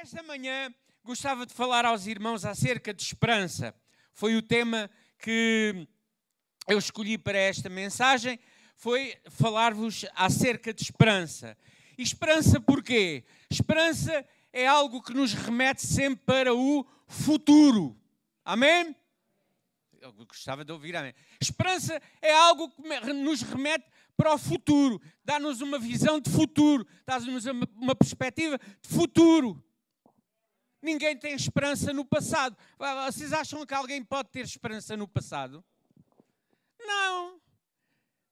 Nesta manhã gostava de falar aos irmãos acerca de esperança. Foi o tema que eu escolhi para esta mensagem, foi falar-vos acerca de esperança. E esperança porquê? Esperança é algo que nos remete sempre para o futuro. Amém? Eu gostava de ouvir amém. Esperança é algo que nos remete para o futuro, dá-nos uma visão de futuro, dá-nos uma perspectiva de futuro. Ninguém tem esperança no passado. Vocês acham que alguém pode ter esperança no passado? Não.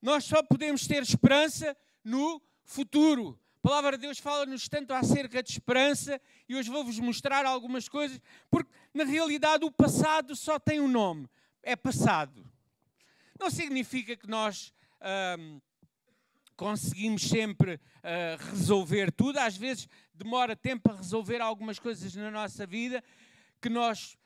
Nós só podemos ter esperança no futuro. A palavra de Deus fala-nos tanto acerca de esperança e hoje vou-vos mostrar algumas coisas, porque na realidade o passado só tem um nome: é passado. Não significa que nós conseguimos sempre uh, resolver tudo. Às vezes demora tempo a resolver algumas coisas na nossa vida que nós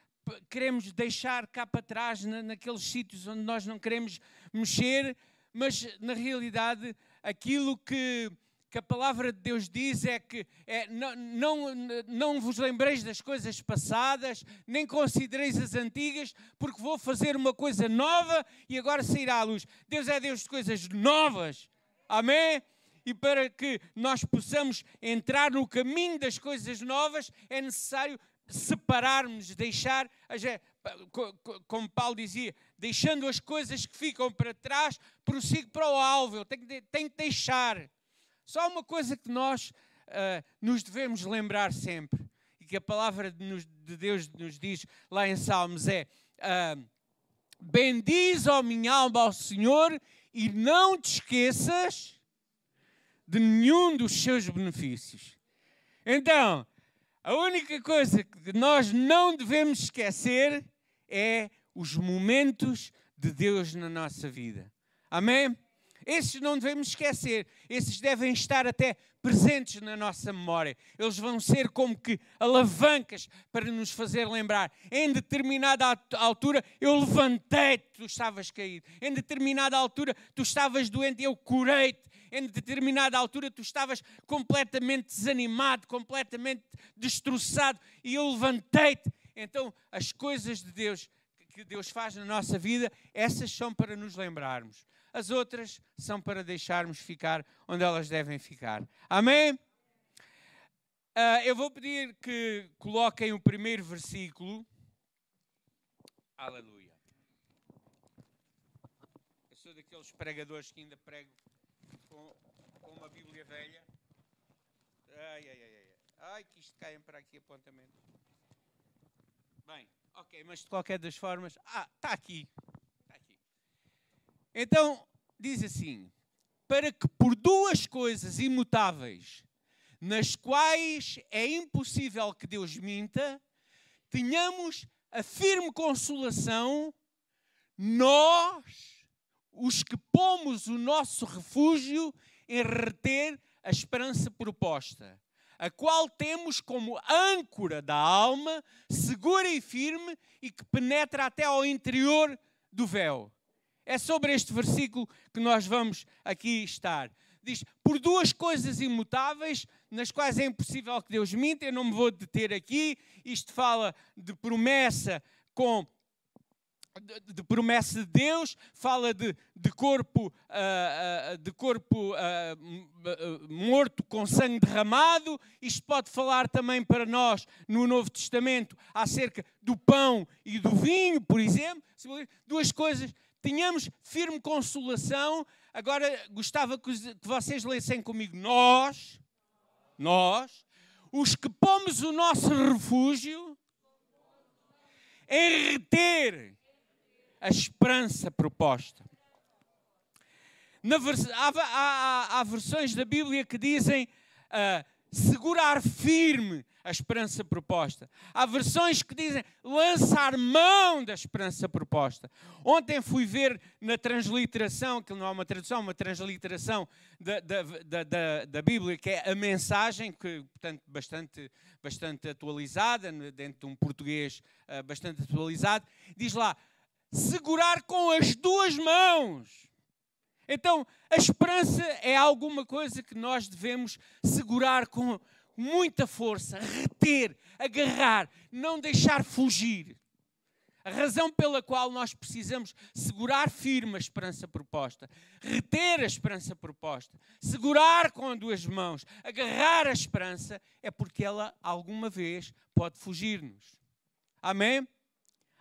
queremos deixar cá para trás, na, naqueles sítios onde nós não queremos mexer, mas na realidade aquilo que, que a palavra de Deus diz é que é, não, não, não vos lembreis das coisas passadas, nem considereis as antigas, porque vou fazer uma coisa nova e agora sairá à luz. Deus é Deus de coisas novas. Amém? E para que nós possamos entrar no caminho das coisas novas, é necessário separarmos, deixar, como Paulo dizia, deixando as coisas que ficam para trás, prossigo para o alvo. Eu tenho, tenho que deixar. Só uma coisa que nós uh, nos devemos lembrar sempre, e que a palavra de, Deus nos diz lá em Salmos é: uh, Bendiz, ó minha alma, ao Senhor e não te esqueças de nenhum dos seus benefícios. Então, a única coisa que nós não devemos esquecer é os momentos de Deus na nossa vida. Amém? Esses não devemos esquecer, esses devem estar até presentes na nossa memória. Eles vão ser como que alavancas para nos fazer lembrar. Em determinada altura eu levantei-te, tu estavas caído. Em determinada altura tu estavas doente, eu curei-te. Em determinada altura tu estavas completamente desanimado, completamente destroçado e eu levantei-te. Então as coisas de Deus que Deus faz na nossa vida, essas são para nos lembrarmos as outras são para deixarmos ficar onde elas devem ficar. Amém? Uh, eu vou pedir que coloquem o primeiro versículo. Aleluia. Eu sou daqueles pregadores que ainda prego com, com uma Bíblia velha. Ai, ai, ai, ai. Ai, que isto caia para aqui apontamento. Bem, ok, mas de qualquer das formas. Ah, está aqui. Então, diz assim: para que por duas coisas imutáveis, nas quais é impossível que Deus minta, tenhamos a firme consolação, nós, os que pomos o nosso refúgio em reter a esperança proposta, a qual temos como âncora da alma, segura e firme e que penetra até ao interior do véu é sobre este versículo que nós vamos aqui estar. Diz: Por duas coisas imutáveis, nas quais é impossível que Deus minta, eu não me vou deter aqui. Isto fala de promessa com de, de, promessa de Deus, fala de, de corpo, uh, uh, de corpo uh, morto com sangue derramado. Isto pode falar também para nós no Novo Testamento acerca do pão e do vinho, por exemplo. Duas coisas tenhamos firme consolação. Agora gostava que vocês lessem comigo. Nós, nós, os que pomos o nosso refúgio em reter a esperança proposta. Na, há, há, há, versões da Bíblia que dizem uh, segurar firme a esperança proposta. Há versões que dizem lançar mão da esperança proposta. Ontem fui ver na transliteração, que não é uma tradução, uma transliteração da, da, da, da, Bíblia, que é a mensagem, que, portanto, bastante, bastante atualizada, dentro de um português uh, bastante atualizado, diz lá: segurar com as duas mãos. Então, a esperança é alguma coisa que nós devemos segurar com, muita força, reter, agarrar, não deixar fugir. A razão pela qual nós precisamos segurar firme a esperança proposta, reter a esperança proposta, segurar com duas mãos, agarrar a esperança, é porque ela alguma vez pode fugir-nos. Amém?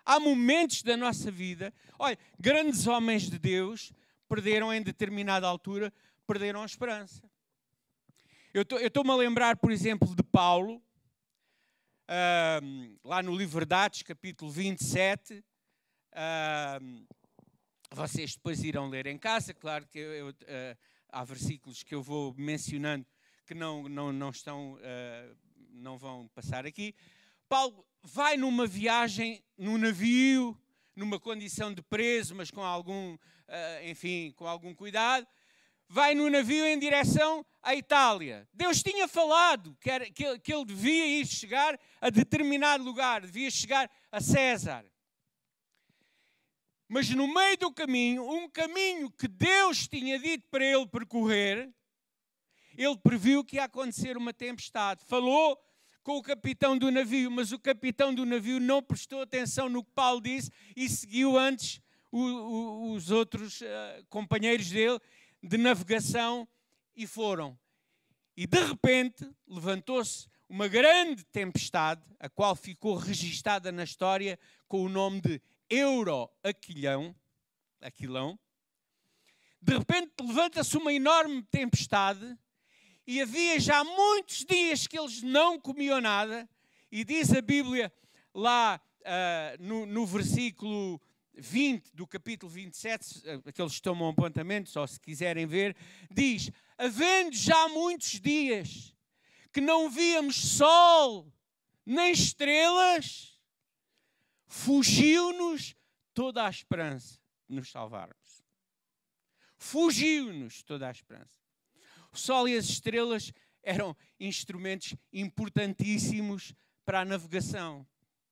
Há momentos da nossa vida, olha, grandes homens de Deus perderam em determinada altura, perderam a esperança. Eu estou-me a lembrar, por exemplo, de Paulo, uh, lá no livro de Atos, capítulo 27. Uh, vocês depois irão ler em casa, claro que eu, uh, há versículos que eu vou mencionando que não, não, não estão, ah, não vão passar aqui. Paulo vai numa viagem num navio, numa condição de preso, mas com algum, ah, enfim, com algum cuidado, vai no navio em direção à Itália. Deus tinha falado que, era, que, que ele devia ir chegar a determinado lugar, devia chegar a César. Mas no meio do caminho, um caminho que Deus tinha dito para ele percorrer, ele previu que ia acontecer uma tempestade. Falou com o capitão do navio, mas o capitão do navio não prestou atenção no que Paulo disse e seguiu antes o, o, os outros uh, companheiros dele de navegação e foram. E de repente levantou-se uma grande tempestade, a qual ficou registada na história com o nome de Euro-Aquilão. Aquilão. De repente levanta-se uma enorme tempestade e havia já muitos dias que eles não comiam nada. E diz a Bíblia lá uh, no, no versículo 20 do capítulo 27, eh, aqueles que tomam apontamentos, ou se quiserem ver, diz: Havendo já muitos dias que não víamos sol nem estrelas, fugiu-nos toda a esperança de nos salvarmos. Fugiu-nos toda a esperança. O sol e as estrelas eram instrumentos importantíssimos para a navegação.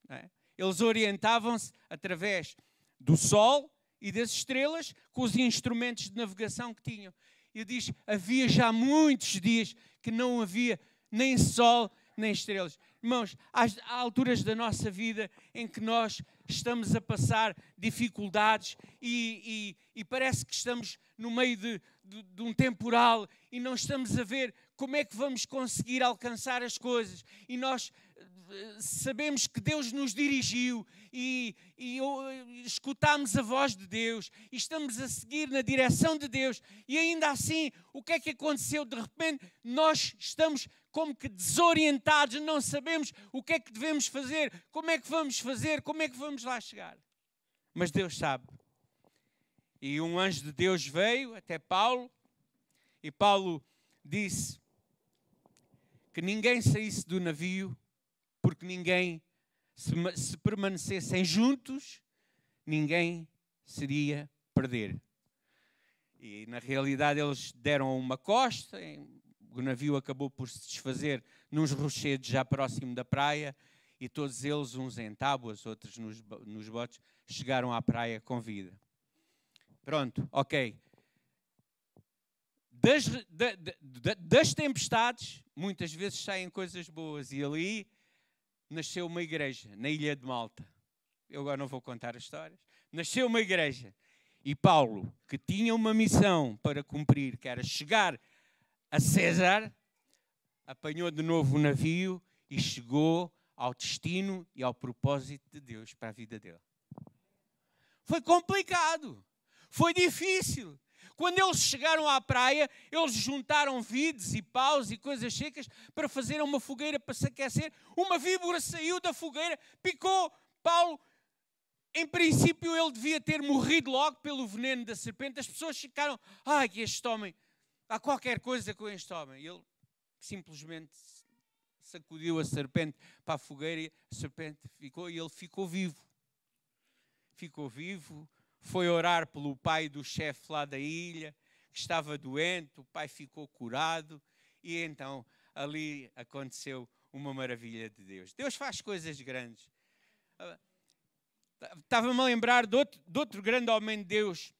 É? Eles orientavam-se através do Sol e das estrelas com os instrumentos de navegação que tinham. E diz: havia já muitos dias que não havia nem Sol nem estrelas. Irmãos, há alturas da nossa vida em que nós estamos a passar dificuldades e, e, e parece que estamos no meio de, de, de, um temporal e não estamos a ver como é que vamos conseguir alcançar as coisas. E nós sabemos que Deus nos dirigiu e, e escutamos a voz de Deus e estamos a seguir na direção de Deus, e ainda assim, o que é que aconteceu? De repente, nós estamos como que desorientados, não sabemos o que é que devemos fazer, como é que vamos fazer, como é que vamos lá chegar. Mas Deus sabe. E um anjo de Deus veio até Paulo, e Paulo disse que ninguém saísse do navio porque ninguém, se, se permanecessem juntos, ninguém seria perder. E na realidade eles deram uma costa, o navio acabou por se desfazer nos rochedos já próximo da praia, e todos eles, uns em tábuas, outros nos, nos botes, chegaram à praia com vida. Pronto, ok. Das, das tempestades, muitas vezes saem coisas boas, e ali nasceu uma igreja na ilha de Malta. Eu agora não vou contar as histórias. Nasceu uma igreja. E Paulo, que tinha uma missão para cumprir, que era chegar a César, apanhou de novo o navio e chegou ao destino e ao propósito de Deus para a vida dele. Foi complicado, foi difícil, quando eles chegaram à praia, eles juntaram vides e paus e coisas secas para fazer uma fogueira para se aquecer. Uma víbora saiu da fogueira, picou Paulo. Em princípio, ele devia ter morrido logo pelo veneno da serpente. As pessoas ficaram, ai, que este homem, há qualquer coisa com este homem. Ele simplesmente sacudiu a serpente para a fogueira a serpente ficou e ele ficou vivo. Ficou vivo, foi orar pelo pai do chefe lá da ilha, que estava doente, o pai ficou curado, e então ali aconteceu uma maravilha de Deus. Deus faz coisas grandes. Estava-me a lembrar de outro, de outro, grande homem de Deus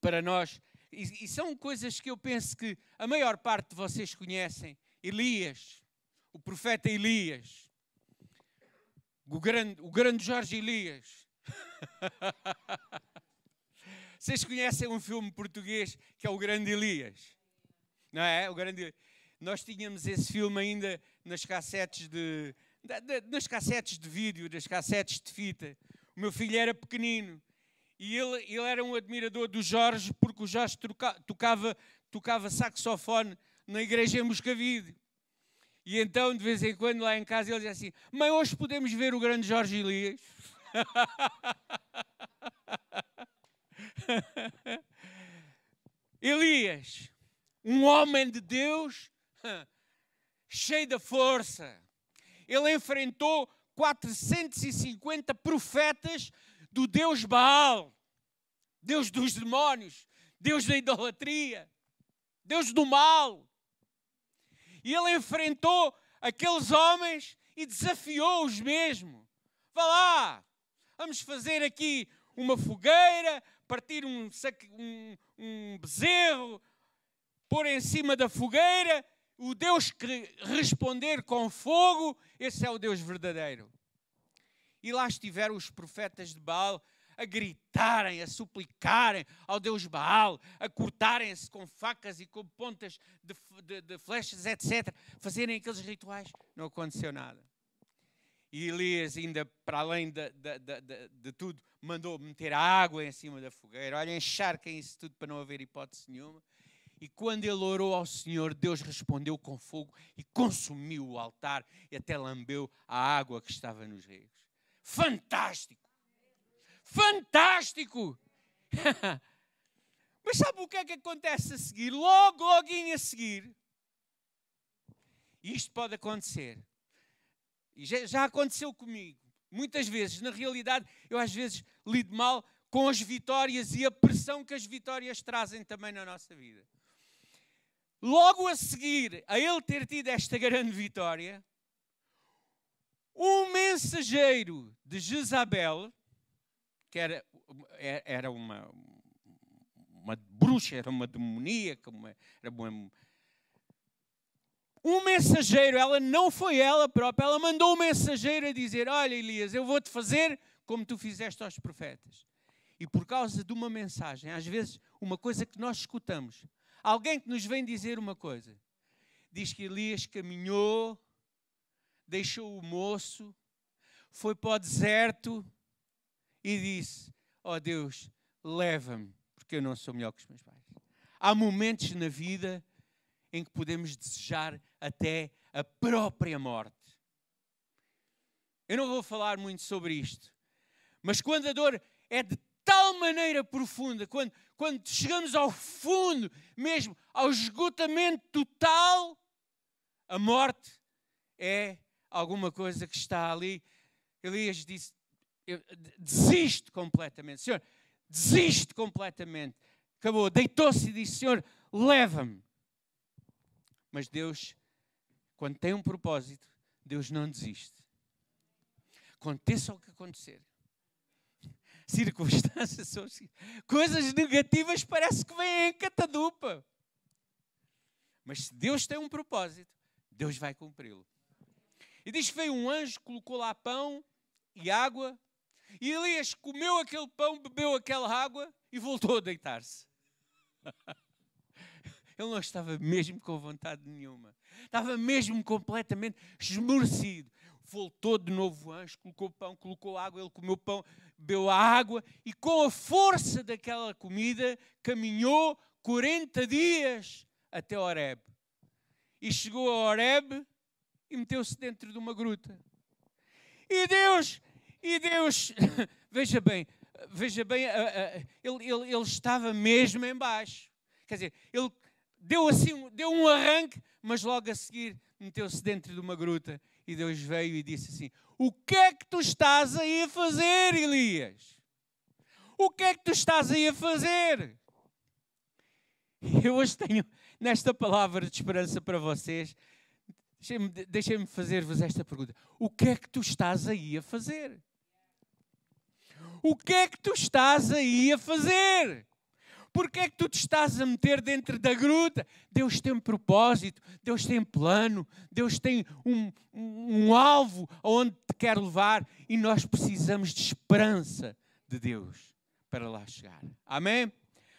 para nós, e, e são coisas que eu penso que a maior parte de vocês conhecem. Elias. o profeta Elias, o grande, o grande Jorge Elias. Vocês conhecem um filme português que é o Grande Elias? Não é? O Grande Nós tínhamos esse filme ainda nas cassetes de, nas cassetes de vídeo, nas cassetes de fita. O meu filho era pequenino e ele, ele era um admirador do Jorge porque o Jorge troca, tocava, tocava saxofone na igreja em Moscavide. E então, de vez em quando, lá em casa, ele dizia assim: Mãe, hoje podemos ver o grande Jorge Elias? Elias, um homem de Deus, cheio de força. Ele enfrentou 450 profetas do Deus Baal, Deus dos demónios, Deus da idolatria, Deus do mal. E ele enfrentou aqueles homens e desafiou-os mesmo. Vá lá, vamos fazer aqui uma fogueira, partir um, um, um bezerro, pôr em cima da fogueira, o Deus que responder com fogo, esse é o Deus verdadeiro. E lá estiveram os profetas de Baal a gritarem, a suplicarem ao Deus Baal, a cortarem-se com facas e com pontas de, de, de flechas, etc., fazerem aqueles rituais. Não aconteceu nada. E Elias, ainda para além de, de, tudo, mandou meter água em cima da fogueira. Olha, encharquem isso tudo para não haver hipótese nenhuma. E quando ele orou ao Senhor, Deus respondeu com fogo e consumiu o altar e até lambeu a água que estava nos rios. Fantástico! Fantástico! Mas sabe o que é que acontece a seguir? Logo, logo a seguir. Isto pode acontecer e já, já aconteceu comigo. Muitas vezes, na realidade, eu às vezes lido mal com as vitórias e a pressão que as vitórias trazem também na nossa vida. Logo a seguir a ele ter tido esta grande vitória, um mensageiro de Jezabel, que era, era uma, uma bruxa, era uma demoníaca, uma, era uma, um mensageiro, ela não foi ela própria, ela mandou um mensageiro a dizer: Olha, Elias, eu vou-te fazer como tu fizeste aos profetas. E por causa de uma mensagem, às vezes, uma coisa que nós escutamos, alguém que nos vem dizer uma coisa, diz que Elias caminhou, deixou o moço, foi para o deserto e disse: Ó oh Deus, leva-me, porque eu não sou melhor que os meus pais. Há momentos na vida em que podemos desejar até a própria morte. Eu não vou falar muito sobre isto, mas quando a dor é de tal maneira profunda, quando, quando chegamos ao fundo, mesmo ao esgotamento total, a morte é alguma coisa que está ali. Elias disse: desisto completamente, Senhor, desisto completamente. Acabou, deitou-se e disse: Senhor, leva-me. Mas Deus, quando tem um propósito, Deus não desiste. Aconteça o que acontecer. Circunstâncias, coisas negativas parece que vêm em catadupa. Mas se Deus tem um propósito, Deus vai cumpri-lo. E diz que veio um anjo, colocou lá pão e água, e Elias comeu aquele pão, bebeu aquela água e voltou a deitar-se. Ele não estava mesmo com vontade nenhuma. Estava mesmo completamente esmorecido. Voltou de novo o anjo, colocou pão, colocou água, ele comeu pão, bebeu a água e com a força daquela comida caminhou 40 dias até Horeb. E chegou a Horeb e meteu-se dentro de uma gruta. E Deus, e Deus, veja bem, veja bem, ele, ele, ele estava mesmo embaixo. Quer dizer, ele deu assim, deu um arranque, mas logo a seguir meteu-se dentro de uma gruta e Deus veio e disse assim: O que é que tu estás aí a fazer, Elias? O que é que tu estás aí a fazer? Eu hoje tenho nesta palavra de esperança para vocês. Deixem-me deixem fazer-vos esta pergunta: O que é que tu estás aí a fazer? O que é que tu estás aí a fazer? Porquê é que tu te estás a meter dentro da gruta? Deus tem um propósito, Deus tem plano, Deus tem um, um alvo aonde te quer levar e nós precisamos de esperança de Deus para lá chegar. Amém?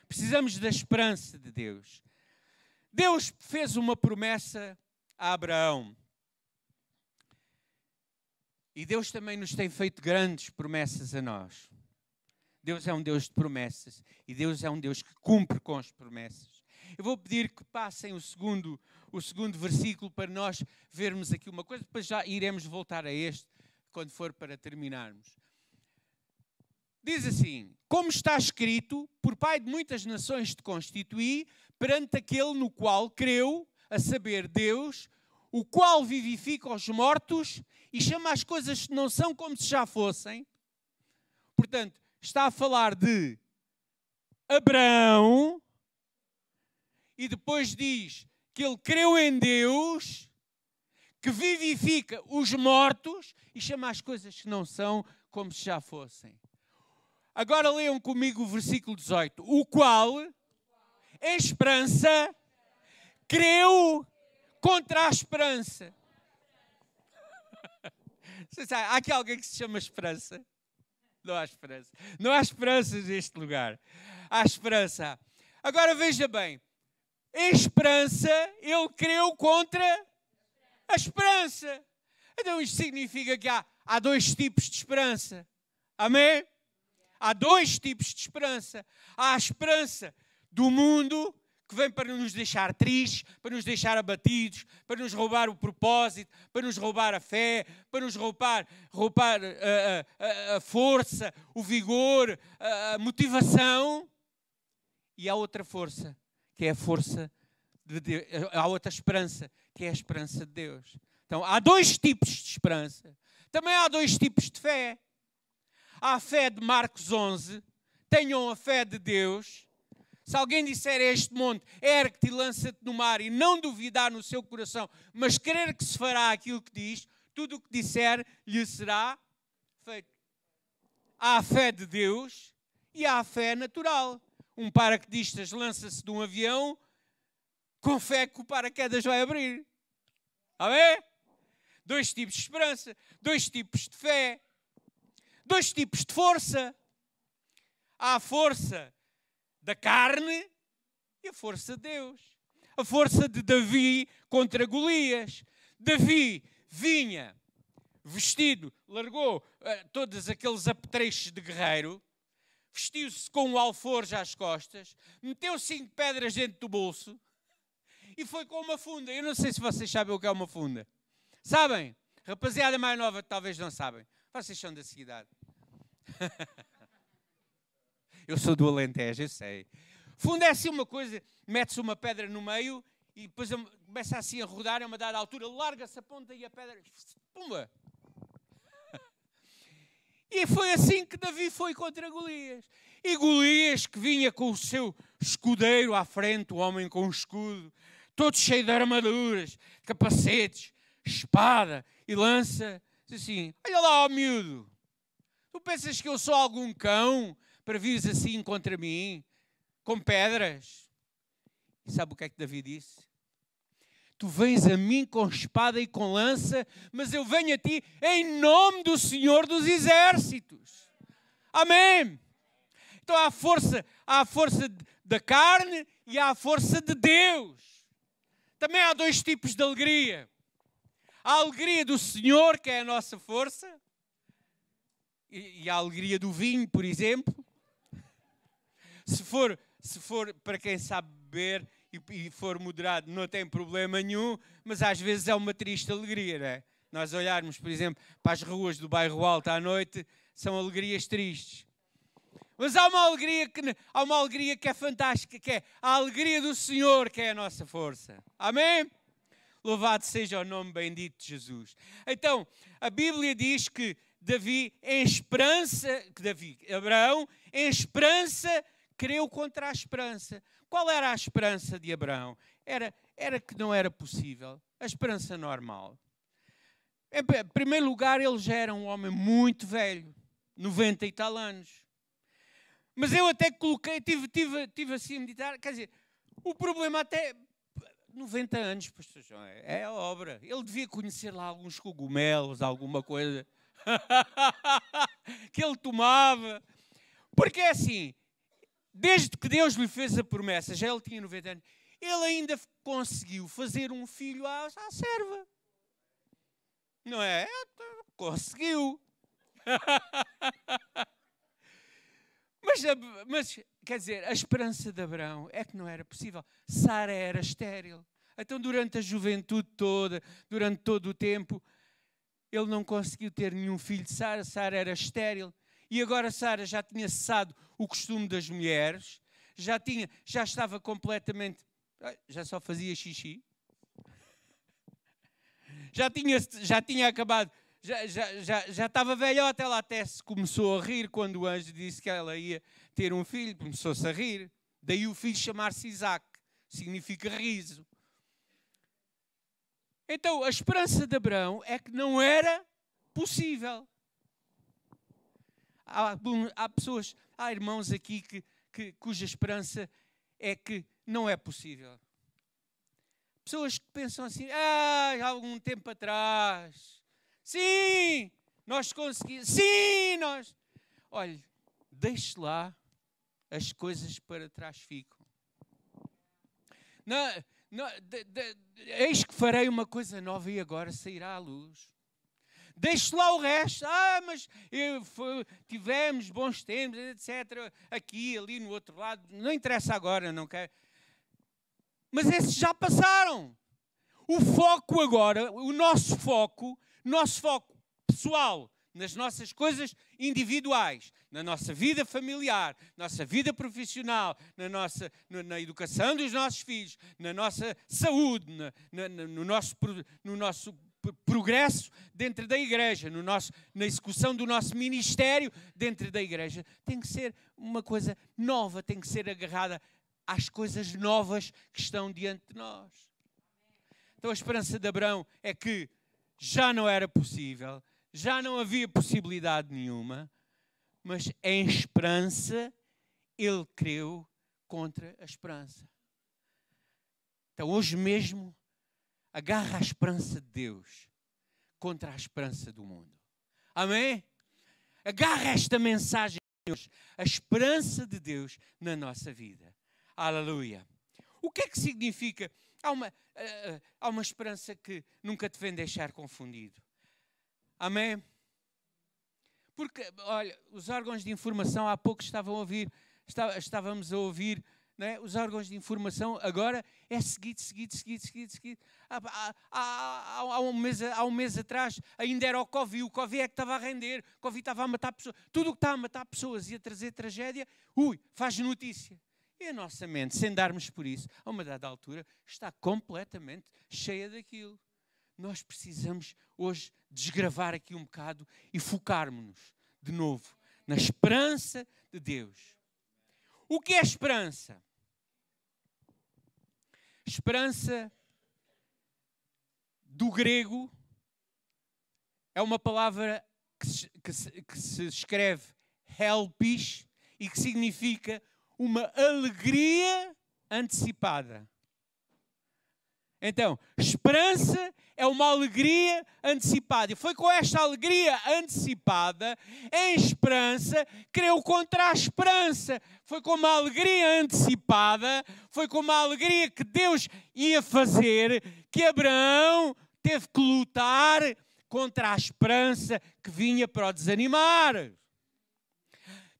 Precisamos da esperança de Deus. Deus fez uma promessa a Abraão. E Deus também nos tem feito grandes promessas a nós. Deus é um Deus de promessas e Deus é um Deus que cumpre com as promessas. Eu vou pedir que passem o segundo, o segundo versículo para nós vermos aqui uma coisa, depois já iremos voltar a este quando for para terminarmos. Diz assim: Como está escrito, por Pai de muitas nações te constituí, perante aquele no qual creu, a saber, Deus, o qual vivifica os mortos e chama as coisas que não são como se já fossem. Portanto, está a falar de Abraão e depois diz que ele creu em Deus, que vivifica os mortos e chama as coisas que não são como se já fossem. Agora leiam comigo o versículo 18. O qual, em esperança, creu contra a esperança. Há aqui alguém que se chama esperança? Não há esperança. Não há esperança neste lugar. Há esperança. Agora veja bem. Em esperança, ele creu contra a esperança. Então isto significa que há, há dois tipos de esperança. Amém? Há dois tipos de esperança. Há a esperança do mundo que vem para nos deixar tristes, para nos deixar abatidos, para nos roubar o propósito, para nos roubar a fé, para nos roubar, roubar a, eh, a, eh, eh, a força, o vigor, a, a motivação. E há outra força, que é a força de Deus. Há outra esperança, que é a esperança de Deus. Então, há dois tipos de esperança. Também há dois tipos de fé. Há a fé de Marcos 11. Tenham a fé de Deus se alguém disser a este monte, ergue-te e lança-te no mar, e não duvidar no seu coração, mas crer que se fará aquilo que diz, tudo o que disser lhe será feito. Há a fé de Deus e há a fé natural. Um paraquedistas lança-se de um avião com fé que o paraquedas vai abrir. Amém? Dois tipos de esperança, dois tipos de fé, dois tipos de força. Há a força da carne e a força de Deus. A força de Davi contra Golias. Davi vinha vestido, largou uh, todos aqueles apetrechos de guerreiro, vestiu-se com o um alforje às costas, meteu cinco pedras dentro do bolso e foi com uma funda. Eu não sei se vocês sabem o que é uma funda. Sabem? Rapaziada mais nova talvez não sabem. Vocês são da cidade. Eu sou do Alentejo, eu sei. Fundo é assim uma coisa, mete-se uma pedra no meio e depois começa assim a rodar a uma dada altura, larga-se a ponta e a pedra, pumba! E foi assim que Davi foi contra Golias. E Golias, que vinha com o seu escudeiro à frente, o homem com o escudo, todo cheio de armaduras, capacetes, espada e lança, diz assim: Olha lá, ó miúdo, tu pensas que eu sou algum cão para vires assim contra mim, com pedras. E sabe o que é que Davi disse? Tu vens a mim com espada e com lança, mas eu venho a ti em nome do Senhor dos Exércitos. Amém. Então há a força, há a força da carne e há a força de Deus. Também há dois tipos de alegria. A alegria do Senhor, que é a nossa força, e a alegria do vinho, por exemplo, se for, se for para quem sabe beber e, e for moderado, não tem problema nenhum, mas às vezes é uma triste alegria, não é? Nós olharmos, por exemplo, para as ruas do bairro Alto à noite, são alegrias tristes. Mas há uma alegria que, há uma alegria que é fantástica, que é a alegria do Senhor, que é a nossa força. Amém? Louvado seja o nome bendito de Jesus. Então, a Bíblia diz que Davi, em esperança, que Davi, Abraão, em esperança creu contra a esperança. Qual era a esperança de Abraão? Era, era que não era possível. A esperança normal. Em primeiro lugar, ele já era um homem muito velho, 90 e tal anos. Mas eu até coloquei, tive, tive, tive assim a meditar, quer dizer, o problema até 90 anos, pastor João, é, é a obra. Ele devia conhecer lá alguns cogumelos, alguma coisa que ele tomava. Porque é assim, desde que Deus lhe fez a promessa, já ele tinha 90 anos, ele ainda conseguiu fazer um filho à, à serva. Não é? Conseguiu. mas, mas, quer dizer, a esperança de Abraão é que não era possível. Sara era estéril. Então, durante a juventude toda, durante todo o tempo, ele não conseguiu ter nenhum filho de Sara. Sara era estéril. E agora Sara já tinha cessado o costume das mulheres, já, tinha, já estava completamente. Já só fazia xixi. Já tinha, já tinha acabado já, já, já, já estava velhota, ela até se começou a rir quando o anjo disse que ela ia ter um filho, começou-se a rir. Daí o filho chamar-se Isaac, significa riso. Então, a esperança de Abraão é que não era possível. Há, há pessoas, há irmãos aqui que, que, cuja esperança é que não é possível. Pessoas que pensam assim, ah, há algum tempo atrás, Sim, nós conseguimos. Sim, nós. Olhe, deixe lá, as coisas para trás ficam. Não, não, de, de, eis que farei uma coisa nova e agora sairá à luz. Deixe lá o resto. Ah, mas foi, tivemos bons tempos, etc. Aqui, ali, no outro lado. Não interessa agora, não quero. Mas esses já passaram. O foco agora, o nosso foco, nosso foco pessoal, nas nossas coisas individuais, na nossa vida familiar, nossa vida profissional, na, nossa, na educação dos nossos filhos, na nossa saúde, na, na, no, nosso, no nosso progresso dentro da igreja, no nosso, na execução do nosso ministério dentro da igreja, tem que ser uma coisa nova, tem que ser agarrada às coisas novas que estão diante de nós. Então a esperança de Abraão é que já não era possível, já não havia possibilidade nenhuma, mas em esperança ele creu contra a esperança. Então hoje mesmo agarra a esperança de Deus contra a esperança do mundo. Amém? Agarra esta mensagem de Deus, a esperança de Deus na nossa vida. Aleluia. O que é que significa Há uma, uh, há uma esperança que nunca te vem deixar confundido. Amém? Porque, olha, os órgãos de informação há pouco estavam a ouvir, estávamos a ouvir, é? os órgãos de informação agora é seguido, seguido, seguido, seguido, seguido. Há, há, há, há, um mês, há um mês atrás ainda era o Covid, o Covid é que estava a render, o Covid estava a matar pessoas. Tudo o que está a matar pessoas e a trazer tragédia, ui, faz notícia. E a nossa mente, sem darmos por isso, a uma dada altura, está completamente cheia daquilo. Nós precisamos hoje desgravar aqui um bocado e focarmos-nos de novo na esperança de Deus. O que é esperança? Esperança do grego é uma palavra que se, que se, que se escreve helpis e que significa uma alegria antecipada. Então, esperança é uma alegria antecipada. E foi com esta alegria antecipada, em esperança, creu contra a esperança. Foi com uma alegria antecipada, foi com uma alegria que Deus ia fazer, que Abraão teve que lutar contra a esperança que vinha para o desanimar.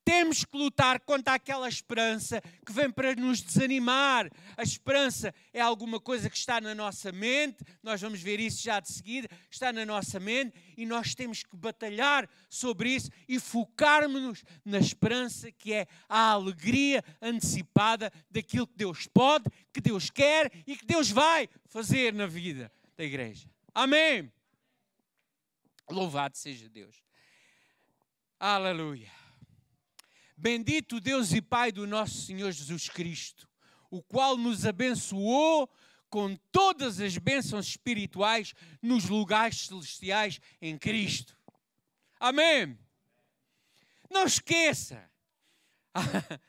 Temos que lutar contra aquela esperança que vem para nos desanimar. A esperança é alguma coisa que está na nossa mente, nós vamos ver isso já de seguida, está na nossa mente e nós temos que batalhar sobre isso e focarmos-nos na esperança que é a alegria antecipada daquilo que Deus pode, que Deus quer e que Deus vai fazer na vida da igreja. Amém. Louvado seja Deus. Aleluia. Bendito Deus e Pai do nosso Senhor Jesus Cristo, o qual nos abençoou com todas as bênçãos espirituais nos lugares celestiais em Cristo. Amém. Não esqueça,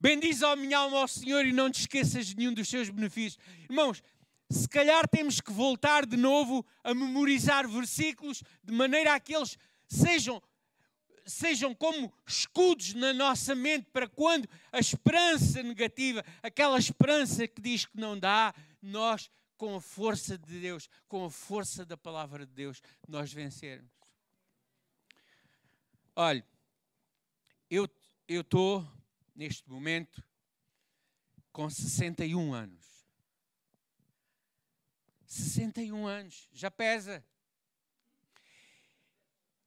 Bendiz a minha alma ao Senhor e não te esqueças de nenhum dos seus benefícios. Irmãos, se calhar temos que voltar de novo a memorizar versículos de maneira a que eles sejam, sejam como escudos na nossa mente para quando a esperança negativa, aquela esperança que diz que não dá, nós, com a força de Deus, com a força da palavra de Deus, nós vencermos. Olha, eu estou neste momento com 61 anos. 61 anos, já pesa.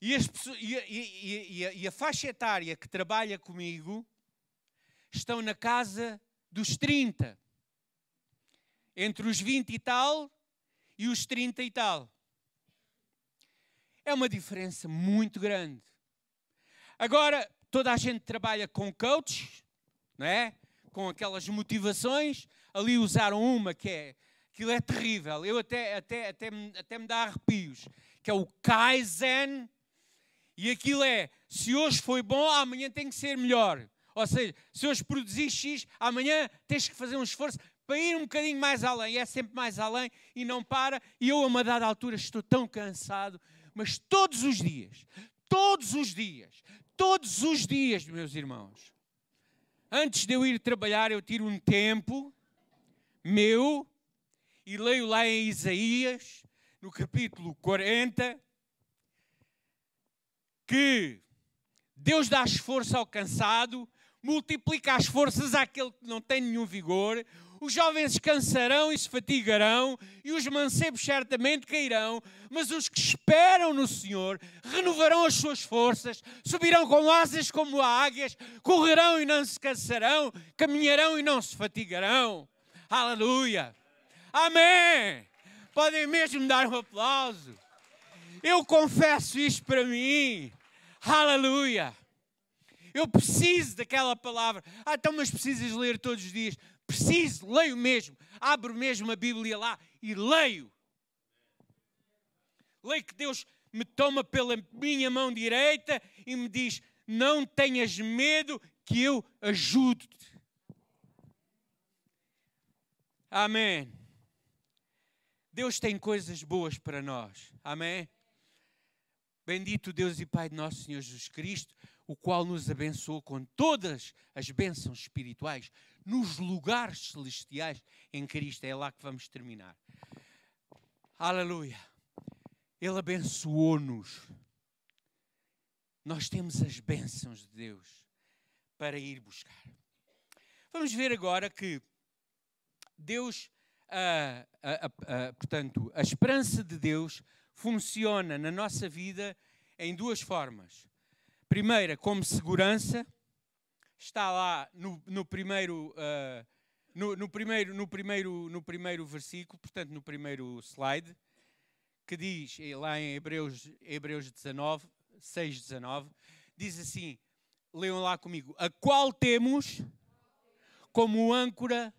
E, as e, e, e, e, a faixa etária que trabalha comigo estão na casa dos 30. Entre os 20 e tal e os 30 e tal. É uma diferença muito grande. Agora, toda a gente trabalha com coaches, não é? com aquelas motivações. Ali usaram uma que é Aquilo é terrível. Eu até, até, até, até me dá arrepios. Que é o Kaizen. E aquilo é, se hoje foi bom, amanhã tem que ser melhor. Ou seja, se hoje produzir X, amanhã tens que fazer um esforço para ir um bocadinho mais além. E é sempre mais além e não para. E eu, a uma dada altura, estou tão cansado. Mas todos os dias, todos os dias, todos os dias, meus irmãos, antes de eu ir trabalhar, eu tiro um tempo meu e leio lá em Isaías, no capítulo 40, que Deus dá esforço ao cansado, multiplica as forças àquele que não tem nenhum vigor, os jovens cansarão e se fatigarão, e os mancebos certamente cairão, mas os que esperam no Senhor renovarão as suas forças, subirão com asas como águias, correrão e não se cansarão, caminharão e não se fatigarão. Aleluia! Amém! Podem mesmo dar um aplauso. Eu confesso isto para mim. Aleluia! Eu preciso daquela palavra. Ah, então, mas precisas ler todos os dias. Preciso, leio mesmo. Abro mesmo a Bíblia lá e leio. Leio que Deus me toma pela minha mão direita e me diz: Não tenhas medo, que eu ajudo-te. Amém. Deus tem coisas boas para nós. Amém? Bendito Deus e Pai de nosso Senhor Jesus Cristo, o qual nos abençoou com todas as bênçãos espirituais nos lugares celestiais em Cristo. É lá que vamos terminar. Aleluia. Ele abençoou-nos. Nós temos as bênçãos de Deus para ir buscar. Vamos ver agora que Deus a, a, a, portanto, a esperança de Deus funciona na nossa vida em duas formas. Primeira, como segurança, está lá no, no primeiro, uh, no, no, primeiro, no, primeiro, no primeiro versículo, portanto, no primeiro slide, que diz eh, lá em Hebreus, Hebreus 19, 6, 19, diz assim: leiam lá comigo, a qual temos como âncora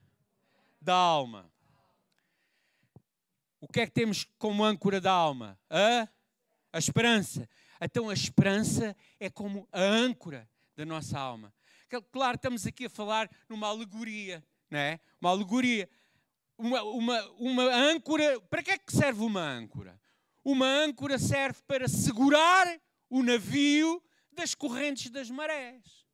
da alma. O que é que temos como âncora da alma? A, a esperança. Então a esperança é como a âncora da nossa alma. Claro, estamos aqui a falar numa alegoria, não é? Uma alegoria. Uma, uma, uma âncora. Para que é que serve uma âncora? Uma âncora serve para segurar o navio das correntes das marés.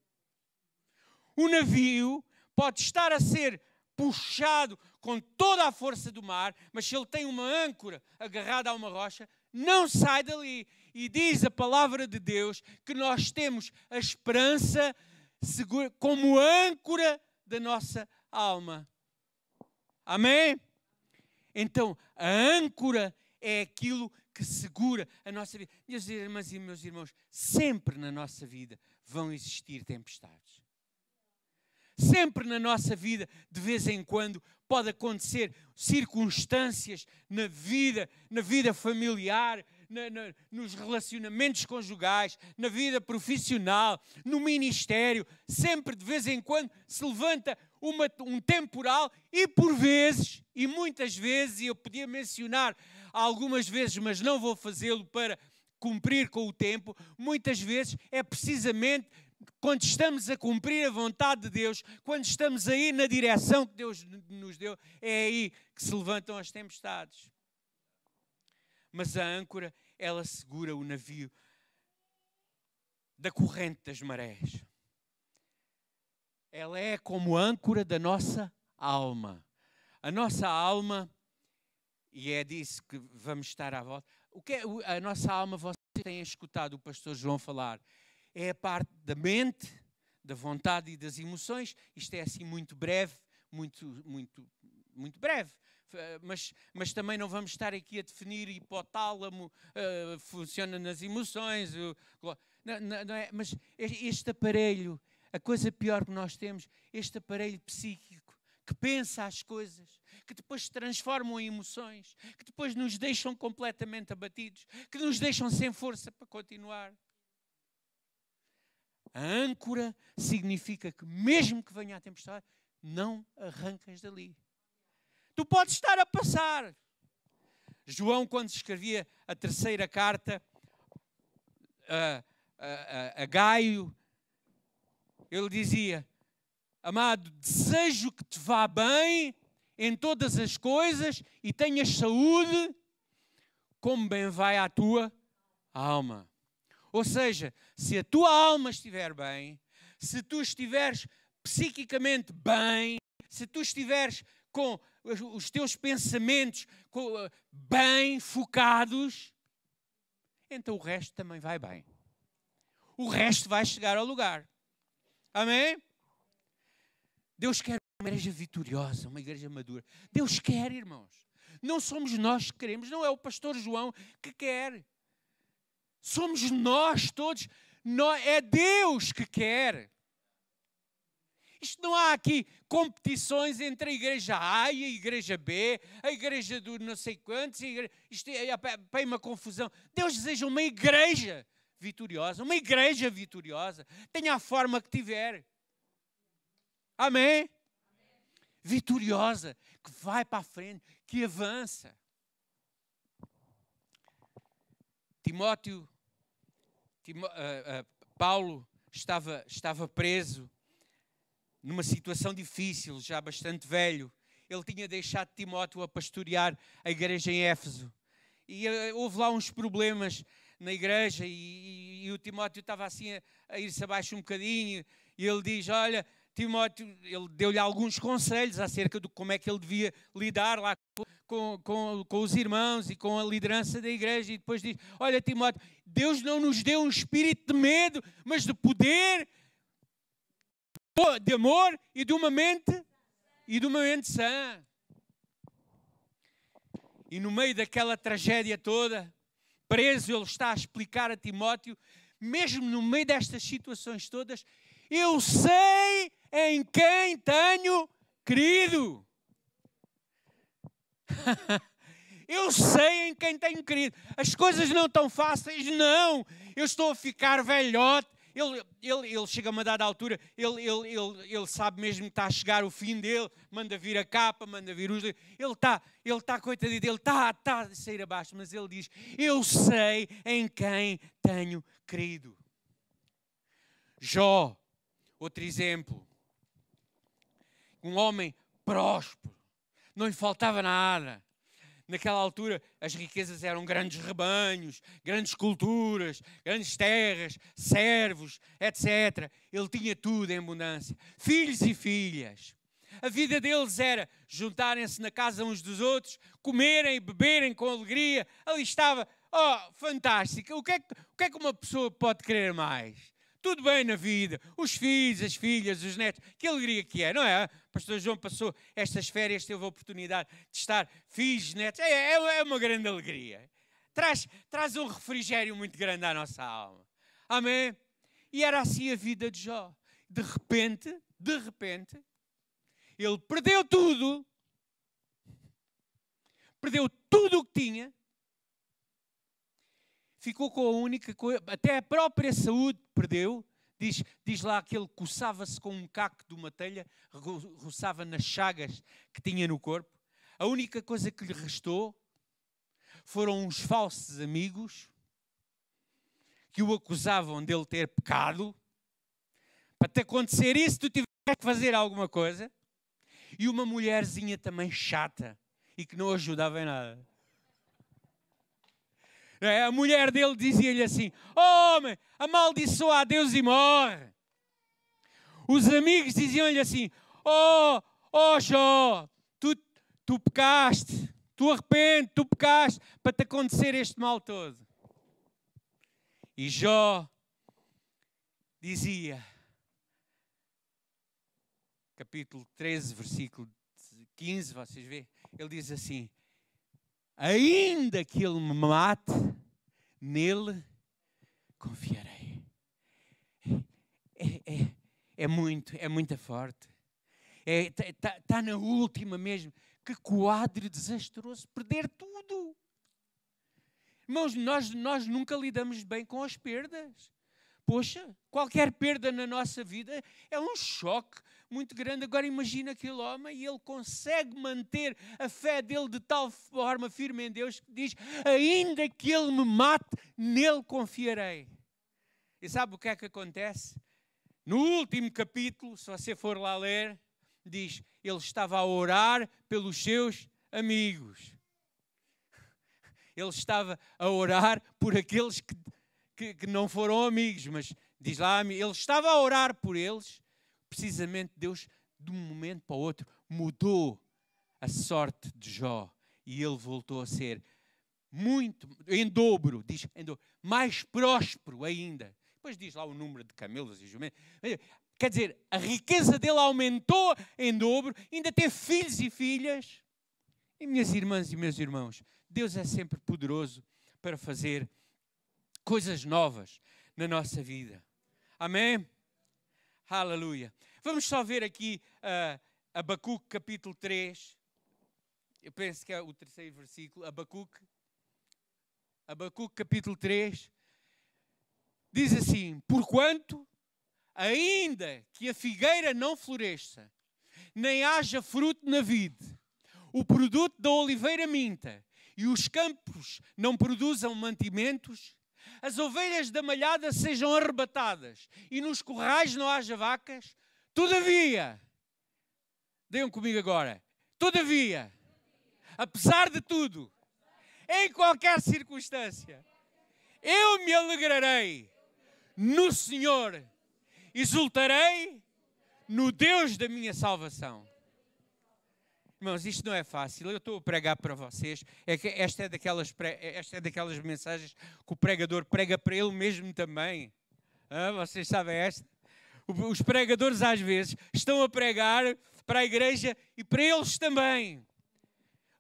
O navio pode estar a ser puxado com toda a força do mar, mas se ele tem uma âncora agarrada a uma rocha, não sai dali. E diz a palavra de Deus que nós temos a esperança como âncora da nossa alma. Amém? Então, a âncora é aquilo que segura a nossa vida. Minhas irmãs e meus irmãos, sempre na nossa vida vão existir tempestades. Sempre na nossa vida, de vez em quando, pode acontecer circunstâncias na vida, na vida familiar, na, na, nos relacionamentos conjugais, na vida profissional, no ministério. Sempre de vez em quando se levanta uma, um temporal e por vezes, e muitas vezes, e eu podia mencionar algumas vezes, mas não vou fazê-lo para cumprir com o tempo, muitas vezes é precisamente quando estamos a cumprir a vontade de Deus, quando estamos a ir na direção que Deus nos deu, é aí que se levantam as tempestades. Mas a âncora, ela segura o navio da corrente das marés. Ela é como âncora da nossa alma. A nossa alma, e é disso que vamos estar à volta. O que é a nossa alma? Você tem escutado o pastor João falar é a parte da mente, da vontade e das emoções. Isto é assim muito breve, muito, muito, muito breve. Mas, mas também não vamos estar aqui a definir hipotálamo, uh, funciona nas emoções. Não, não é? Mas este aparelho, a coisa pior que nós temos, este aparelho psíquico que pensa as coisas, que depois se transformam em emoções, que depois nos deixam completamente abatidos, que nos deixam sem força para continuar. A âncora significa que, mesmo que venha a tempestade, não arrancas dali. Tu podes estar a passar. João, quando escrevia a terceira carta a, a, a, Gaio, ele dizia: Amado, desejo que te vá bem em todas as coisas e tenhas saúde, como bem vai a tua alma. Ou seja, se a tua alma estiver bem, se tu estiveres psiquicamente bem, se tu estiveres com os teus pensamentos eh, bem focados, então o resto também vai bem. O resto vai chegar ao lugar. Amém? Deus quer uma igreja vitoriosa, uma igreja madura. Deus quer, irmãos. Não somos nós que queremos, não é o pastor João que quer. Somos nós todos. É Deus que quer. Isto não há aqui competições entre a igreja A e a igreja B, a igreja do não sei quantos, isto é, é bem uma confusão. Deus deseja uma igreja vitoriosa, uma igreja vitoriosa, tenha a forma que tiver. Amém? Vitoriosa, que vai para a frente, que avança. Timóteo Timó, uh, uh, Paulo estava, estava preso numa situação difícil, já bastante velho. Ele tinha deixado Timóteo a pastorear a igreja em Éfeso. E uh, houve lá uns problemas na igreja e, e, e o Timóteo estava assim a, a ir-se abaixo um bocadinho e ele diz, olha, Timóteo, ele deu-lhe alguns conselhos acerca de como é que ele devia lidar lá com, com, com os irmãos e com a liderança da igreja. E depois diz: Olha, Timóteo, Deus não nos deu um espírito de medo, mas de poder, de amor e de uma mente e de uma mente sã. E no meio daquela tragédia toda, preso, ele está a explicar a Timóteo, mesmo no meio destas situações todas, eu sei em quem tenho querido. Eu sei em quem tenho querido. As coisas não estão fáceis, não. Eu estou a ficar velhote. Ele, ele, ele chega a uma dada altura, ele, ele, ele, ele sabe mesmo que está a chegar o fim dele, manda vir a capa, manda vir os. Ele está, ele está, coitadinho dele, está, está a sair abaixo, mas ele diz: Eu sei em quem tenho querido. Jó, outro exemplo um homem próspero, não lhe faltava nada. Naquela altura, as riquezas eram grandes rebanhos, grandes culturas, grandes terras, servos, etc. Ele tinha tudo em abundância. Filhos e filhas. A vida deles era juntarem-se na casa uns dos outros, comerem e beberem com alegria. Ali estava, oh, fantástico. O que, é que, o que é que uma pessoa pode querer mais? Tudo bem na vida, os filhos, as filhas, os netos, que alegria que é, não é? O pastor João passou estas férias, teve a oportunidade de estar, filhos, netos, é, é, é uma grande alegria. Traz, traz um refrigério muito grande à nossa alma. Amém? E era assim a vida de Jó. De repente, de repente, ele perdeu tudo, perdeu tudo o que tinha, ficou com a única coisa, até a própria saúde perdeu. Diz, diz lá que ele coçava-se com um caco de uma telha, roçava nas chagas que tinha no corpo. A única coisa que lhe restou foram uns falsos amigos que o acusavam dele ter pecado, para te acontecer isso, tu tiveres que fazer alguma coisa. E uma mulherzinha também chata e que não ajudava em nada. É, a mulher dele dizia-lhe assim: Homem, amaldiçoa a Deus e morre. Os amigos diziam-lhe assim: Oh, oh Jó, tu, tu pecaste, tu arrepende, tu pecaste para te acontecer este mal todo. E Jó dizia, capítulo 13, versículo 15, vocês veem, ele diz assim: Ainda que ele me mate, nele confiarei. É, é, é muito, é muito forte. Está é, tá, tá na última mesmo. Que quadro desastroso, perder tudo. Irmãos, nós, nós nunca lidamos bem com as perdas. Poxa, qualquer perda na nossa vida é um choque muito grande. Agora imagina aquele homem e ele consegue manter a fé dele de tal forma firme em Deus que diz: ainda que ele me mate, nele confiarei. E sabe o que é que acontece? No último capítulo, se você for lá ler, diz: ele estava a orar pelos seus amigos. Ele estava a orar por aqueles que, que, que não foram amigos, mas diz lá, ele estava a orar por eles. Precisamente Deus, de um momento para o outro, mudou a sorte de Jó e ele voltou a ser muito, em dobro, diz, em dobro, mais próspero ainda. Depois diz lá o número de camelos e jumentos. Quer dizer, a riqueza dele aumentou em dobro, ainda teve filhos e filhas. E minhas irmãs e meus irmãos, Deus é sempre poderoso para fazer coisas novas na nossa vida. Amém? Aleluia. Vamos só ver aqui uh, Abacuque capítulo 3. Eu penso que é o terceiro versículo. Abacuque. Abacuque capítulo 3 diz assim: Porquanto, ainda que a figueira não floresça, nem haja fruto na vide, o produto da oliveira minta, e os campos não produzam mantimentos, as ovelhas da malhada sejam arrebatadas, e nos currais não haja vacas, todavia, deem comigo agora, todavia, apesar de tudo, em qualquer circunstância, eu me alegrarei no Senhor, exultarei no Deus da minha salvação. Irmãos, isto não é fácil. Eu estou a pregar para vocês. É que esta é daquelas, esta é daquelas mensagens que o pregador prega para ele mesmo também. Ah, vocês sabem esta? Os pregadores, às vezes, estão a pregar para a igreja e para eles também.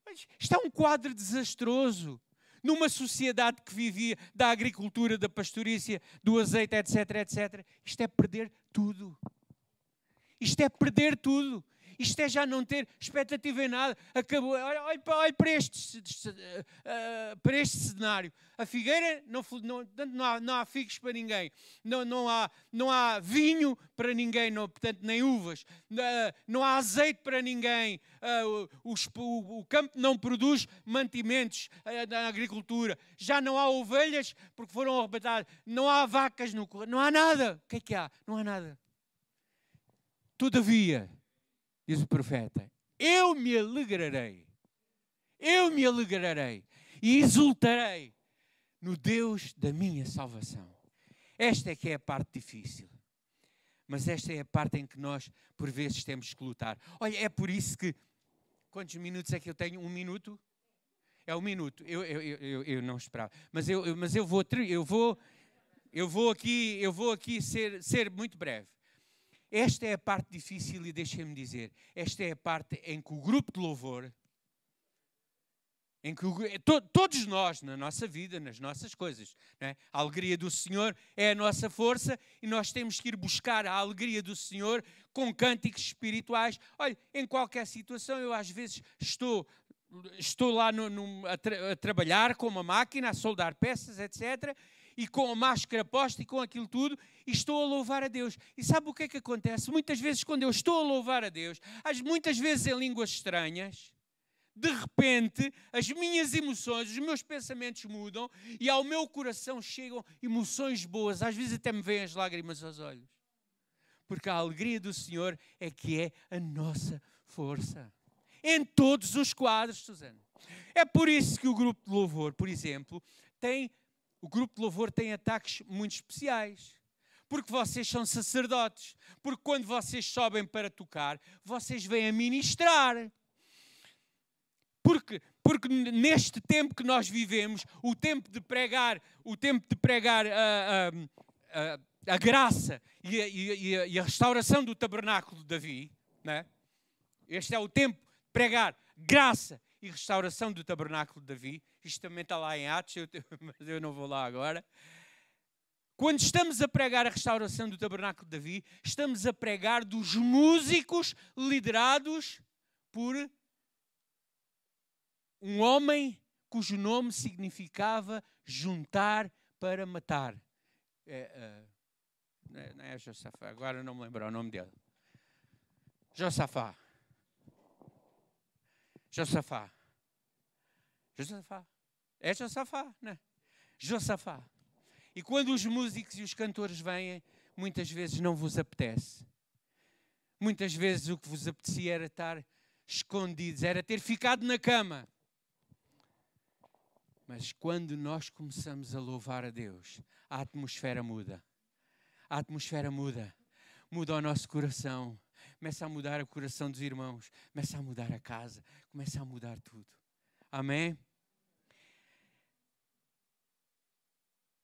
Mas isto é um quadro desastroso numa sociedade que vivia da agricultura, da pastorícia, do azeite, etc, etc. Isto é perder tudo. Isto é perder tudo. Isto é já não ter expectativa em nada. Acabou. Olha, olha para, este, uh, para este cenário. A figueira, não, não, não, há, não há figos para ninguém. Não, não, há, não há vinho para ninguém, não, portanto, nem uvas. Uh, não há azeite para ninguém. O, o, o, campo não produz mantimentos na agricultura. Já não há ovelhas porque foram arrebatadas. Não há vacas no correio. Não há nada. O que é que há? Não há nada. Todavia, diz o profeta: Eu me alegrarei, eu me alegrarei e exultarei no Deus da minha salvação. Esta é que é a parte difícil. Mas esta é a parte em que nós, por vezes, temos que lutar. Olha, é por isso que. Quantos minutos é que eu tenho? Um minuto? É um minuto. Eu, eu, eu, eu não esperava. Mas eu, mas eu vou, eu vou, eu vou aqui, eu vou aqui ser, ser muito breve. Esta é a parte difícil e deixem-me dizer, esta é a parte em que o grupo de louvor, em que o, to, todos nós, na nossa vida, nas nossas coisas, é? a alegria do Senhor é a nossa força e nós temos que ir buscar a alegria do Senhor com cânticos espirituais. Olha, em qualquer situação, eu às vezes estou estou lá no, no, a, tra a, trabalhar com uma máquina, a soldar peças, etc e com a máscara posta e com aquilo tudo, e estou a louvar a Deus. E sabe o que é que acontece? Muitas vezes, quando eu estou a louvar a Deus, muitas vezes em línguas estranhas, de repente as minhas emoções, os meus pensamentos mudam e ao meu coração chegam emoções boas, às vezes até me vêm as lágrimas aos olhos. porque a alegria do Senhor é que é a nossa força. Em todos os quadros, Susana. É por isso que o grupo de louvor, por exemplo, tem o grupo de louvor tem ataques muito especiais. Porque vocês são sacerdotes. Porque quando vocês sobem para tocar, vocês vêm a ministrar. Porque, porque neste tempo que nós vivemos, o tempo de pregar, o tempo de pregar a, a, a, a graça e a, e, e a, restauração do tabernáculo de Davi, né? este é o tempo de pregar graça e restauração do tabernáculo de Davi. Isto também está lá em Atos, eu, mas eu não vou lá agora. Quando estamos a pregar a restauração do tabernáculo de Davi, estamos a pregar dos músicos liderados por um homem cujo nome significava juntar para matar. É, é, não é Josafá, agora não me lembro o nome dele. Josafá. Josafá. Josafá. É Josafá, né? Josafá. E quando os músicos e os cantores vêm, muitas vezes não vos apetece. Muitas vezes o que vos apetecia era estar escondidos, era ter ficado na cama. Mas quando nós começamos a louvar a Deus, a atmosfera muda. A atmosfera muda. Muda o nosso coração. Começa a mudar o coração dos irmãos. Começa a mudar a casa. Começa a mudar tudo. Amém?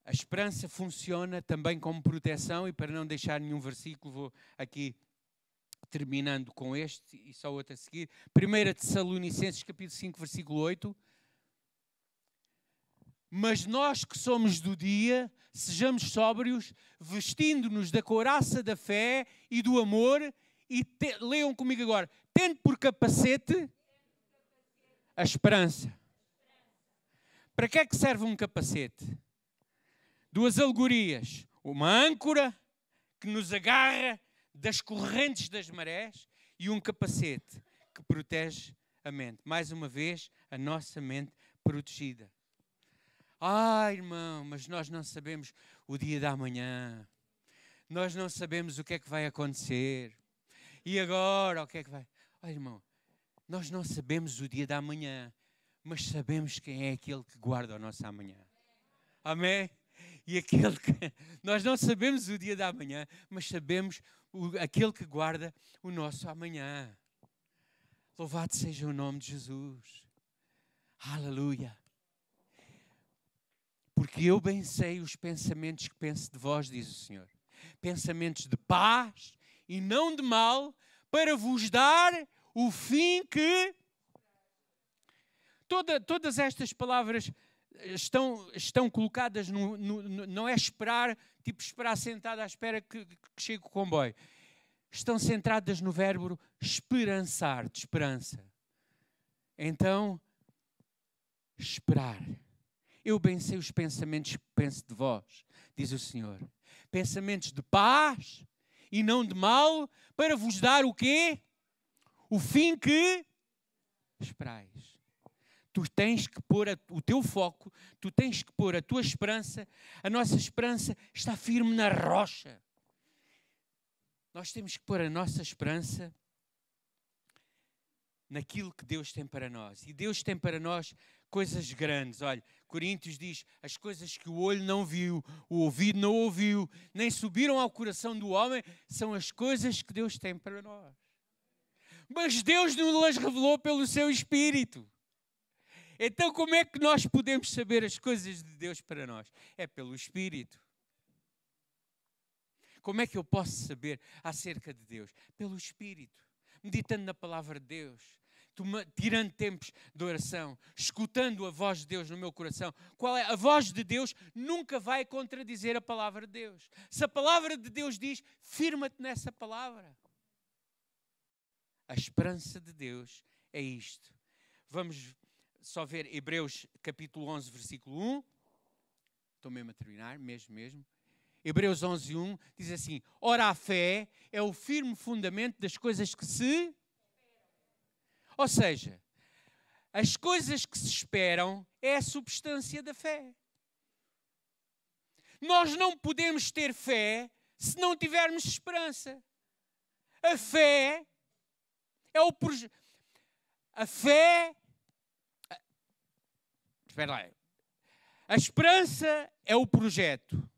A esperança funciona também como proteção, e para não deixar nenhum versículo, vou aqui terminando com este e só outro a seguir. 1 Tessalonicenses, capítulo 5, versículo 8. Mas nós que somos do dia, sejamos sóbrios, vestindo-nos da couraça da fé e do amor, e te, leiam comigo agora, tendo por capacete a esperança. Para que é que serve um capacete? duas alegorias. Uma âncora que nos agarra das correntes das marés e um capacete que protege a mente. Mais uma vez, a nossa mente protegida. Ah, irmão, mas nós não sabemos o dia da manhã. Nós não sabemos o que é que vai acontecer. E agora, o que é que vai. Ah, irmão, nós não sabemos o dia da manhã, mas sabemos quem é aquele que guarda o nosso amanhã. Amém? e aquele que nós não sabemos o dia da manhã, mas sabemos o, aquele que guarda o nosso amanhã. Louvado seja o nome de Jesus. Aleluia. Porque eu bem sei os pensamentos que penso de vós, diz o Senhor. Pensamentos de paz e não de mal, para vos dar o fim que. Toda, todas estas palavras estão, estão colocadas no, no, no, não é esperar, tipo esperar sentado à espera que, que chegue o comboio. Estão centradas no verbo esperançar, de esperança. Então, esperar. Eu bem sei os pensamentos que penso de vós, diz o Senhor. Pensamentos de paz e não de mal, para vos dar o quê? O fim que esperais tu tens que pôr o teu foco, tu tens que pôr a tua esperança. A nossa esperança está firme na rocha. Nós temos que pôr a nossa esperança naquilo que Deus tem para nós. E Deus tem para nós coisas grandes. Olha, Coríntios diz: as coisas que o olho não viu, o ouvido não ouviu, nem subiram ao coração do homem, são as coisas que Deus tem para nós. Mas Deus nos revelou pelo seu Espírito. Então, como é que nós podemos saber as coisas de Deus para nós? É pelo Espírito. Como é que eu posso saber acerca de Deus? Pelo Espírito. Meditando na palavra de Deus, tirando tempos de oração, escutando a voz de Deus no meu coração. Qual é? A voz de Deus nunca vai contradizer a palavra de Deus. Se a palavra de Deus diz, firma-te nessa palavra. A esperança de Deus é isto. Vamos só ver Hebreus capítulo 11, versículo 1. Estou mesmo a terminar, mesmo, mesmo. Hebreus 11, 1 diz assim: Ora, a fé é o firme fundamento das coisas que se. Ou seja, as coisas que se esperam é a substância da fé. Nós não podemos ter fé se não tivermos esperança. A fé é o projeto. A fé. Espera lá. A esperança é o projeto.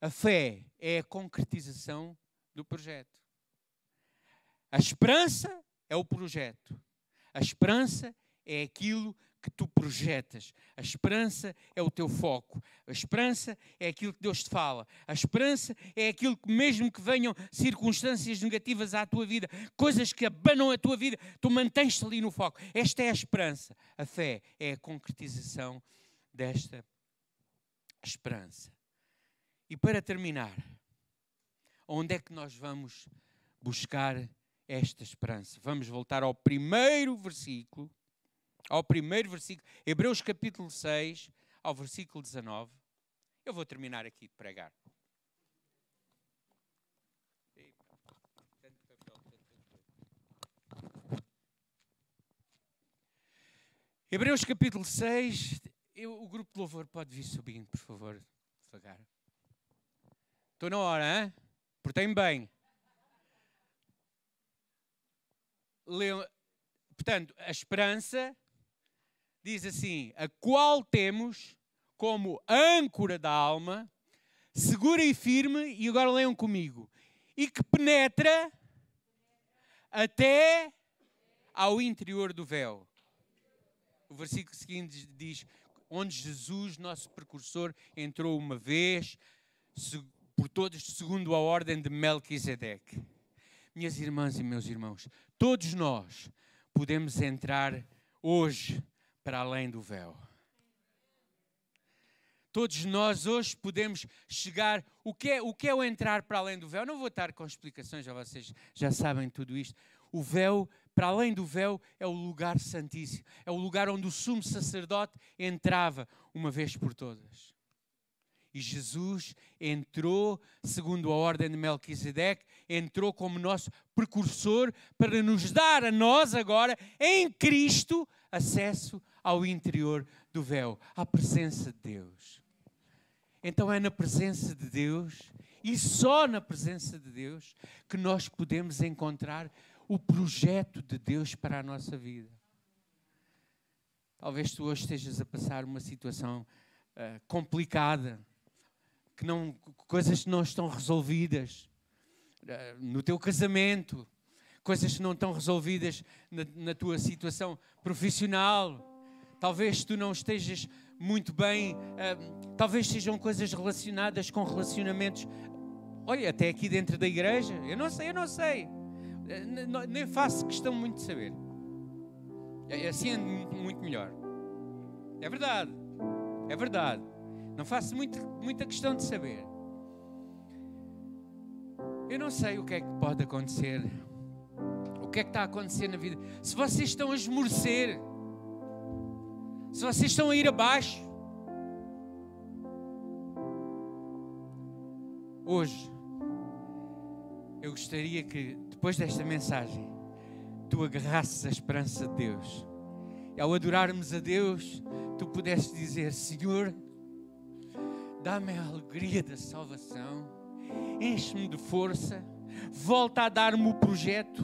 A fé é a concretização do projeto. A esperança é o projeto. A esperança é aquilo que tu projetas. A esperança é o teu foco. A esperança é aquilo que Deus te fala. A esperança é aquilo que, mesmo que venham circunstâncias negativas à tua vida, coisas que abanam a tua vida, tu mantens-te ali no foco. Esta é a esperança. A fé é a concretização desta esperança. E para terminar, onde é que nós vamos buscar esta esperança? Vamos voltar ao primeiro versículo ao primeiro versículo, Hebreus capítulo 6, ao versículo 19. Eu vou terminar aqui de pregar. Hebreus capítulo 6, eu, o grupo de louvor pode vir subindo, por favor, devagar. Estou na hora, hein? Portem bem. Portanto, a esperança diz assim: a qual temos como âncora da alma, segura e firme, e agora leiam comigo, e que penetra até ao interior do véu. O versículo seguinte diz: onde Jesus, nosso precursor, entrou uma vez, por todos, segundo a ordem de Melquisedeque. Minhas irmãs e meus irmãos, todos nós podemos entrar hoje para além do véu. Todos nós hoje podemos chegar. O que, é, o que é o entrar para além do véu? Não vou estar com explicações, já vocês já sabem tudo isto. O véu, para além do véu, é o lugar santíssimo. É o lugar onde o sumo sacerdote entrava uma vez por todas. E Jesus entrou, segundo a ordem de Melquisedeque, entrou como nosso precursor para nos dar a nós agora, em Cristo, acesso ao interior do véu, à presença de Deus. Então é na presença de Deus e só na presença de Deus que nós podemos encontrar o projeto de Deus para a nossa vida. Talvez tu hoje estejas a passar uma situação uh, complicada, que não, coisas que não estão resolvidas uh, no teu casamento, coisas que não estão resolvidas na, na tua situação profissional talvez tu não estejas muito bem, uh, talvez sejam coisas relacionadas com relacionamentos. Olha, até aqui dentro da igreja, eu não sei, eu não sei, uh, nem faço questão muito de saber. Assim é muito melhor. É verdade, é verdade. Não faço muito, muita questão de saber. Eu não sei o que é que pode acontecer, o que é que está a acontecer na vida. Se vocês estão a esmorecer, se vocês estão a ir abaixo, hoje, eu gostaria que, depois desta mensagem, tu agarrasses a esperança de Deus. E ao adorarmos a Deus, tu pudesses dizer: Senhor, dá-me a alegria da salvação, enche-me de força, volta a dar-me o projeto,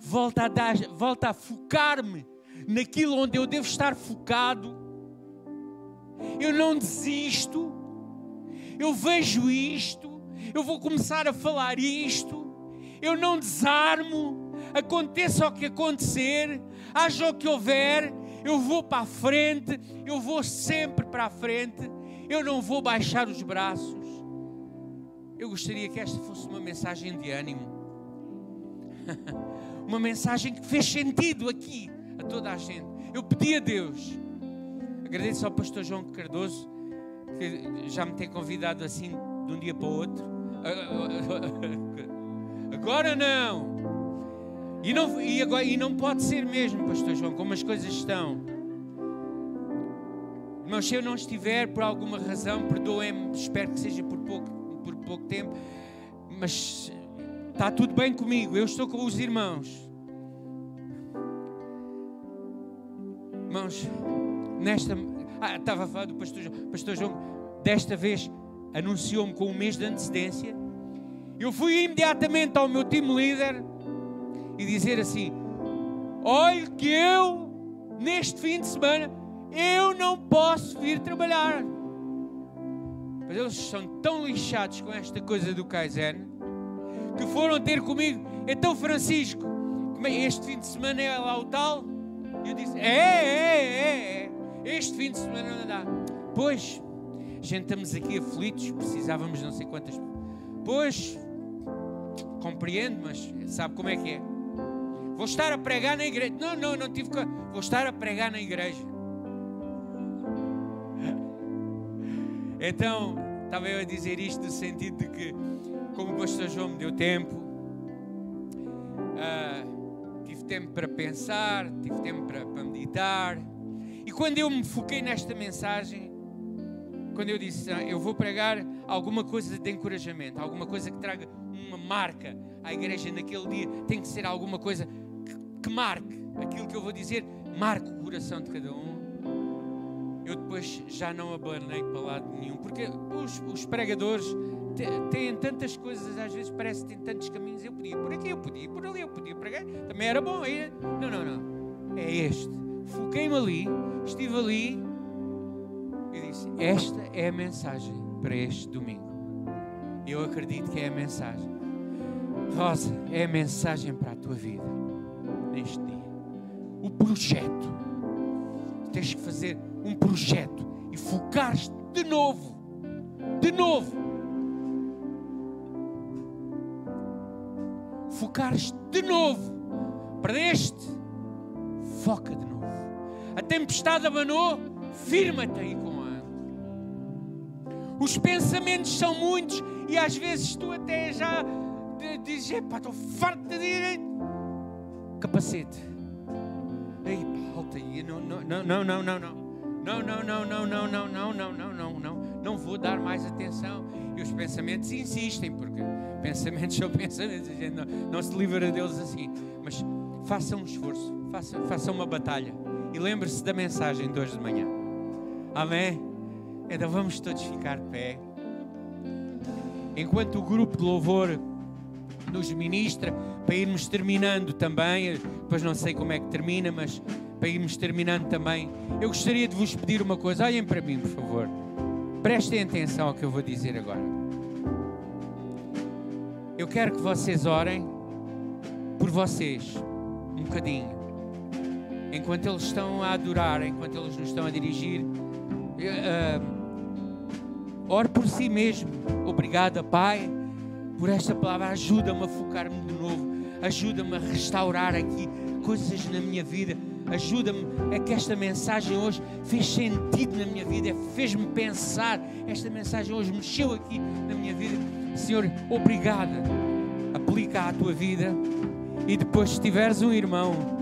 volta a, dar, volta a focar-me naquilo onde eu devo estar focado. Eu não desisto. Eu vejo isto. Eu vou começar a falar isto. Eu não desarmo. Aconteça o que acontecer, haja o que houver, eu vou para a frente, eu vou sempre para a frente, eu não vou baixar os braços. Eu gostaria que esta fosse uma mensagem de ânimo, uma mensagem que fez sentido aqui, a toda a gente. Eu pedi a Deus, agradeço ao pastor João Cardoso, que já me tem convidado assim de um dia para o outro. Agora não. E não, e, agora, e não pode ser mesmo, pastor João, como as coisas estão. Mas se eu não estiver por alguma razão, perdoem-me, espero que seja por pouco, por pouco tempo, mas está tudo bem comigo, eu estou com os irmãos. Irmãos, nesta. Ah, estava a falar do pastor João. Pastor João, desta vez, anunciou-me com um mês de antecedência Eu fui imediatamente ao meu time líder e dizer assim: Olhe que eu, neste fim de semana, eu não posso vir trabalhar. Mas eles são tão lixados com esta coisa do Kaizen que foram ter comigo. Então, Francisco, este fim de semana é lá o tal? E eu disse: É, é, é, é. Este fim de semana não dá. Pois, gente estamos aqui aflitos, precisávamos não sei quantas. Pois, compreendo, mas sabe como é que é? Vou estar a pregar na igreja. Não, não, não tive. Vou estar a pregar na igreja. Então, estava eu a dizer isto no sentido de que, como o pastor João me deu tempo, uh, tive tempo para pensar, tive tempo para, para meditar. E quando eu me foquei nesta mensagem, quando eu disse, ah, eu vou pregar alguma coisa de encorajamento, alguma coisa que traga uma marca à igreja naquele dia, tem que ser alguma coisa que, que marque aquilo que eu vou dizer, marque o coração de cada um. Eu depois já não abanei para lado nenhum, porque os, os pregadores têm tantas coisas, às vezes parece que têm tantos caminhos. Eu podia por aqui, eu podia por ali, eu podia pregar, também era bom. Aí, não, não, não. É este. Foquei-me ali, estive ali, e disse: Esta é a mensagem para este domingo. Eu acredito que é a mensagem. Rosa, é a mensagem para a tua vida neste dia. O projeto. Tens que fazer um projeto e focar-te de novo. De novo. Focares de novo. Perdeste? Foca de novo. A tempestade abanou, firma-te aí com os pensamentos são muitos e às vezes tu até já dizes: Epá, estou farto de direito. Capacete. Ei, volta aí. Não, não, não, não, não, não. Não, não, não, não, não, não, não, não, não, não, não. Não vou dar mais atenção. E os pensamentos insistem, porque pensamentos são pensamentos. A gente não, não se livra deles assim. Mas faça um esforço, faça, faça uma batalha. E lembre-se da mensagem de hoje de manhã. Amém? Então vamos todos ficar de pé. Enquanto o grupo de louvor nos ministra, para irmos terminando também, depois não sei como é que termina, mas para irmos terminando também, eu gostaria de vos pedir uma coisa. Olhem para mim, por favor. Prestem atenção ao que eu vou dizer agora. Eu quero que vocês orem por vocês, um bocadinho. Enquanto eles estão a adorar, enquanto eles nos estão a dirigir. Uh, Ore por si mesmo. Obrigada, Pai, por esta palavra. Ajuda-me a focar-me de novo. Ajuda-me a restaurar aqui coisas na minha vida. Ajuda-me é que esta mensagem hoje fez sentido na minha vida, fez-me pensar. Esta mensagem hoje mexeu aqui na minha vida. Senhor, obrigada. Aplica à tua vida. E depois, se tiveres um irmão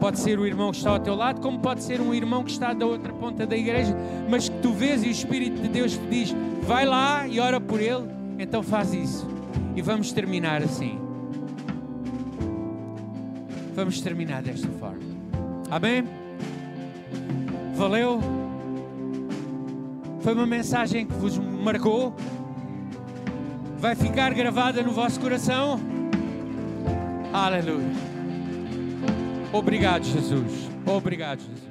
Pode ser o irmão que está ao teu lado, como pode ser um irmão que está da outra ponta da igreja, mas que tu vês e o Espírito de Deus te diz: vai lá e ora por ele. Então faz isso. E vamos terminar assim. Vamos terminar desta forma. Amém? Valeu? Foi uma mensagem que vos marcou? Vai ficar gravada no vosso coração? Aleluia. Obrigado, Jesus. Obrigado, Jesus.